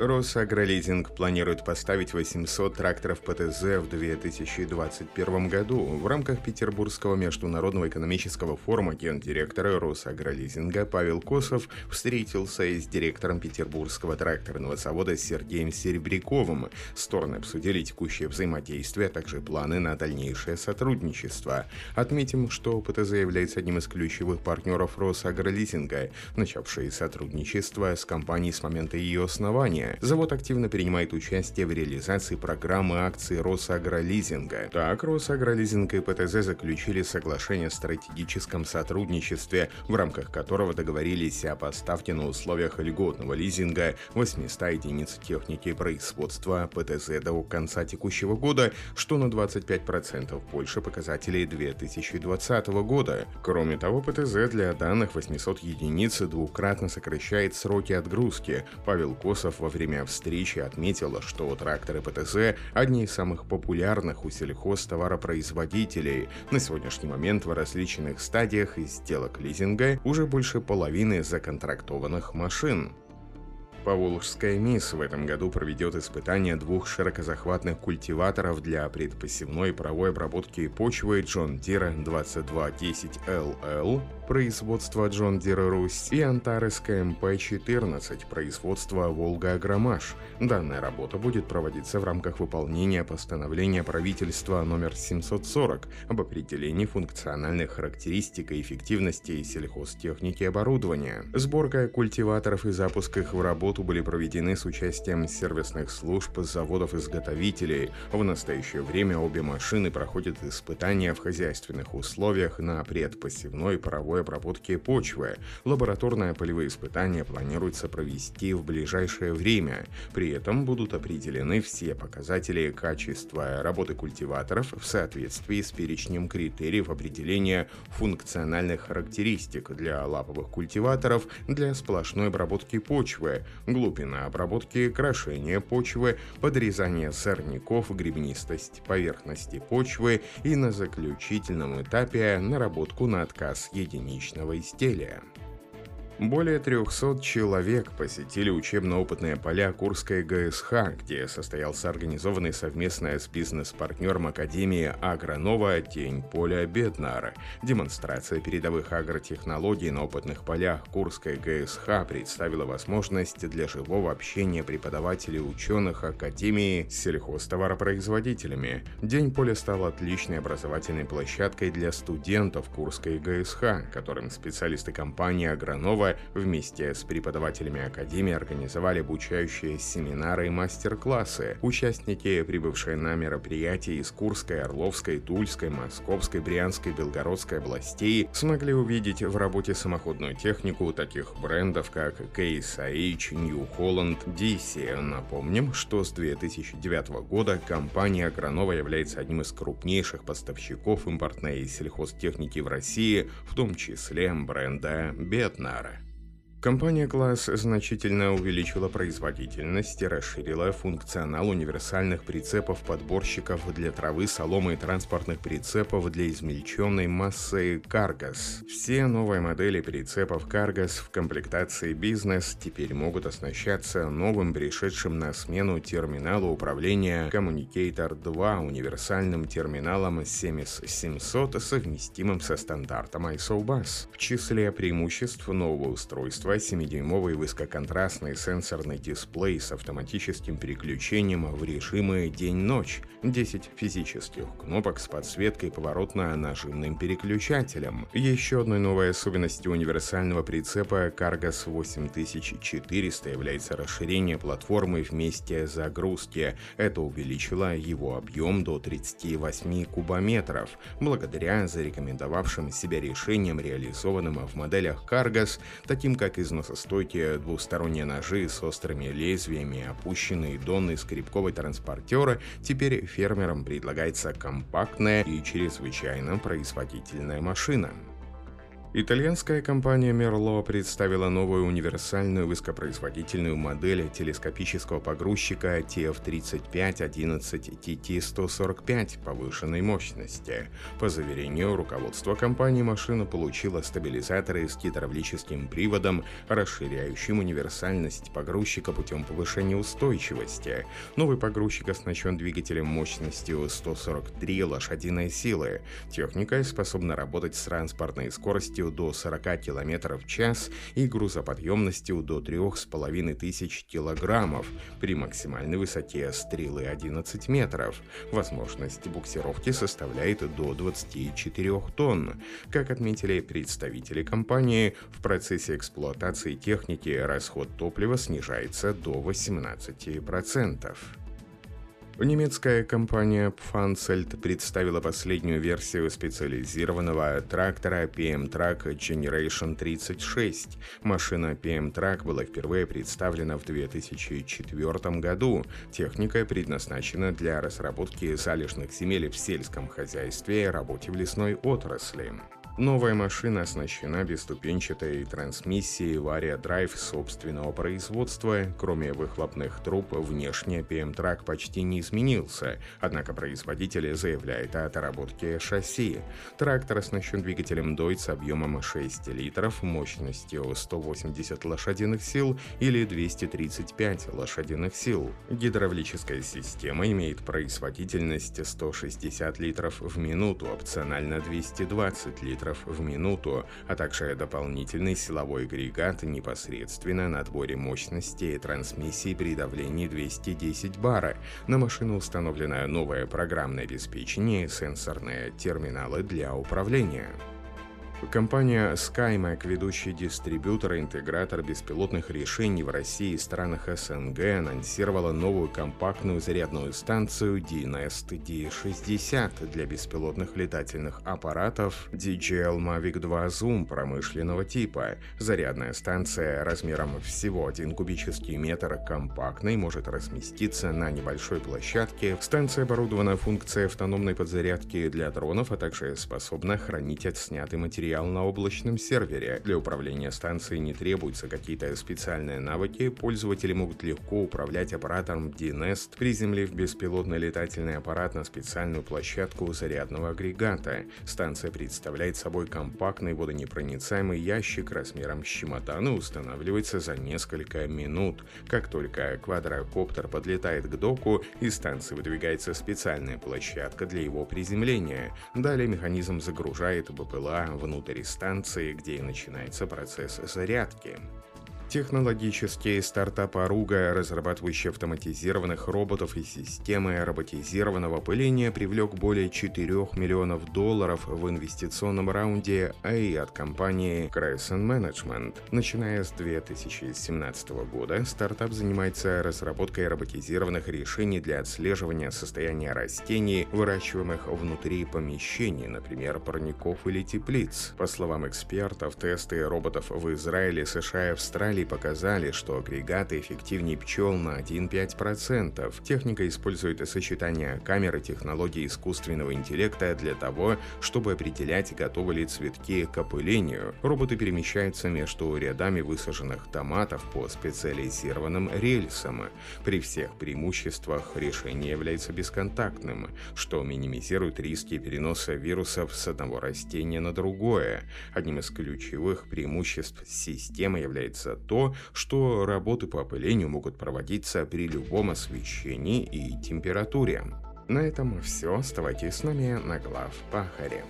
Росагролизинг планирует поставить 800 тракторов ПТЗ в 2021 году. В рамках Петербургского международного экономического форума гендиректора Росагролизинга Павел Косов встретился с директором Петербургского тракторного завода Сергеем Серебряковым. Стороны обсудили текущее взаимодействие, а также планы на дальнейшее сотрудничество. Отметим, что ПТЗ является одним из ключевых партнеров Росагролизинга, начавшие сотрудничество с компанией с момента ее основания. Завод активно принимает участие в реализации программы акций Росагролизинга. Так, Росагролизинг и ПТЗ заключили соглашение о стратегическом сотрудничестве, в рамках которого договорились о поставке на условиях льготного лизинга 800 единиц техники производства ПТЗ до конца текущего года, что на 25% больше показателей 2020 года. Кроме того, ПТЗ для данных 800 единиц двукратно сокращает сроки отгрузки. Павел Косов во время время встречи отметила, что тракторы ПТЗ – одни из самых популярных у сельхозтоваропроизводителей. На сегодняшний момент в различных стадиях из сделок лизинга уже больше половины законтрактованных машин. Поволжская МИС в этом году проведет испытание двух широкозахватных культиваторов для предпосевной паровой обработки почвы John Deere 2210LL производства John Deere Русь и Antares КМП-14 производства Волга Агромаш. Данная работа будет проводиться в рамках выполнения постановления правительства номер 740 об определении функциональных характеристик и эффективности сельхозтехники оборудования. Сборка культиваторов и запуск их в работу были проведены с участием сервисных служб заводов-изготовителей. В настоящее время обе машины проходят испытания в хозяйственных условиях на предпосевной паровой обработки почвы. Лабораторные полевые испытания планируется провести в ближайшее время. При этом будут определены все показатели качества работы культиваторов в соответствии с перечнем критериев определения функциональных характеристик для лаповых культиваторов для сплошной обработки почвы, глубина обработки, крошение почвы, подрезание сорняков, гребнистость поверхности почвы и на заключительном этапе наработку на отказ единиц единичного изделия. Более 300 человек посетили учебно-опытные поля Курской ГСХ, где состоялся организованный совместно с бизнес-партнером Академии Агронова «День поля Беднар». Демонстрация передовых агротехнологий на опытных полях Курской ГСХ представила возможность для живого общения преподавателей ученых Академии с сельхозтоваропроизводителями. День поля стал отличной образовательной площадкой для студентов Курской ГСХ, которым специалисты компании Агронова вместе с преподавателями Академии организовали обучающие семинары и мастер-классы. Участники, прибывшие на мероприятия из Курской, Орловской, Тульской, Московской, Брянской, Белгородской областей, смогли увидеть в работе самоходную технику таких брендов, как IH, New Holland, DC. Напомним, что с 2009 года компания Агронова является одним из крупнейших поставщиков импортной сельхозтехники в России, в том числе бренда Бетнара. Компания «Класс» значительно увеличила производительность и расширила функционал универсальных прицепов-подборщиков для травы, соломы и транспортных прицепов для измельченной массы «Каргас». Все новые модели прицепов «Каргас» в комплектации «Бизнес» теперь могут оснащаться новым пришедшим на смену терминалу управления Communicator 2 универсальным терминалом 7700, совместимым со стандартом ISO-BUS. В числе преимуществ нового устройства 7-дюймовый высококонтрастный сенсорный дисплей с автоматическим переключением в режимы день-ночь, 10 физических кнопок с подсветкой поворотно-нажимным переключателем. Еще одной новой особенностью универсального прицепа Cargos 8400 является расширение платформы вместе загрузки. Это увеличило его объем до 38 кубометров, благодаря зарекомендовавшим себя решениям, реализованным в моделях Cargos, таким как износостойкие двусторонние ножи с острыми лезвиями, опущенные донные скрипковые транспортеры, теперь фермерам предлагается компактная и чрезвычайно производительная машина. Итальянская компания Merlo представила новую универсальную высокопроизводительную модель телескопического погрузчика TF3511 TT145 повышенной мощности. По заверению руководства компании, машина получила стабилизаторы с гидравлическим приводом, расширяющим универсальность погрузчика путем повышения устойчивости. Новый погрузчик оснащен двигателем мощностью 143 лошадиной силы. Техника способна работать с транспортной скоростью скоростью до 40 км в час и грузоподъемностью до 3500 килограммов при максимальной высоте стрелы 11 метров. Возможность буксировки составляет до 24 тонн. Как отметили представители компании, в процессе эксплуатации техники расход топлива снижается до 18%. Немецкая компания Pfanzelt представила последнюю версию специализированного трактора PM Track Generation 36. Машина PM Track была впервые представлена в 2004 году. Техника предназначена для разработки залежных земель в сельском хозяйстве и работе в лесной отрасли. Новая машина оснащена бесступенчатой трансмиссией Varia Drive собственного производства. Кроме выхлопных труб, внешне PM-трак почти не изменился, однако производитель заявляет о доработке шасси. Трактор оснащен двигателем Deutz объемом 6 литров, мощностью 180 лошадиных сил или 235 лошадиных сил. Гидравлическая система имеет производительность 160 литров в минуту, опционально 220 литров метров в минуту, а также дополнительный силовой агрегат непосредственно на отборе мощности трансмиссии при давлении 210 бара. На машину установлено новое программное обеспечение и сенсорные терминалы для управления. Компания SkyMac, ведущий дистрибьютор и интегратор беспилотных решений в России и странах СНГ, анонсировала новую компактную зарядную станцию DNEST D60 для беспилотных летательных аппаратов DJL Mavic 2 Zoom промышленного типа. Зарядная станция размером всего 1 кубический метр компактной может разместиться на небольшой площадке. Станция оборудована функцией автономной подзарядки для дронов, а также способна хранить отснятый материал материал на облачном сервере. Для управления станцией не требуются какие-то специальные навыки, пользователи могут легко управлять аппаратом DNest, приземлив беспилотный летательный аппарат на специальную площадку зарядного агрегата. Станция представляет собой компактный водонепроницаемый ящик размером с чемодан и устанавливается за несколько минут. Как только квадрокоптер подлетает к доку, из станции выдвигается специальная площадка для его приземления. Далее механизм загружает БПЛА внутрь внутрь станции, где и начинается процесс зарядки. Технологический стартап Аруга, разрабатывающий автоматизированных роботов и системы роботизированного пыления, привлек более 4 миллионов долларов в инвестиционном раунде A от компании Crescent Management. Начиная с 2017 года, стартап занимается разработкой роботизированных решений для отслеживания состояния растений, выращиваемых внутри помещений, например, парников или теплиц. По словам экспертов, тесты роботов в Израиле, США и Австралии Исследователи показали, что агрегаты эффективнее пчел на 1-5%. Техника использует сочетание камеры технологии искусственного интеллекта для того, чтобы определять, готовы ли цветки к опылению. Роботы перемещаются между рядами высаженных томатов по специализированным рельсам. При всех преимуществах решение является бесконтактным, что минимизирует риски переноса вирусов с одного растения на другое. Одним из ключевых преимуществ системы является то, что работы по опылению могут проводиться при любом освещении и температуре. На этом все. Оставайтесь с нами на глав Пахаре.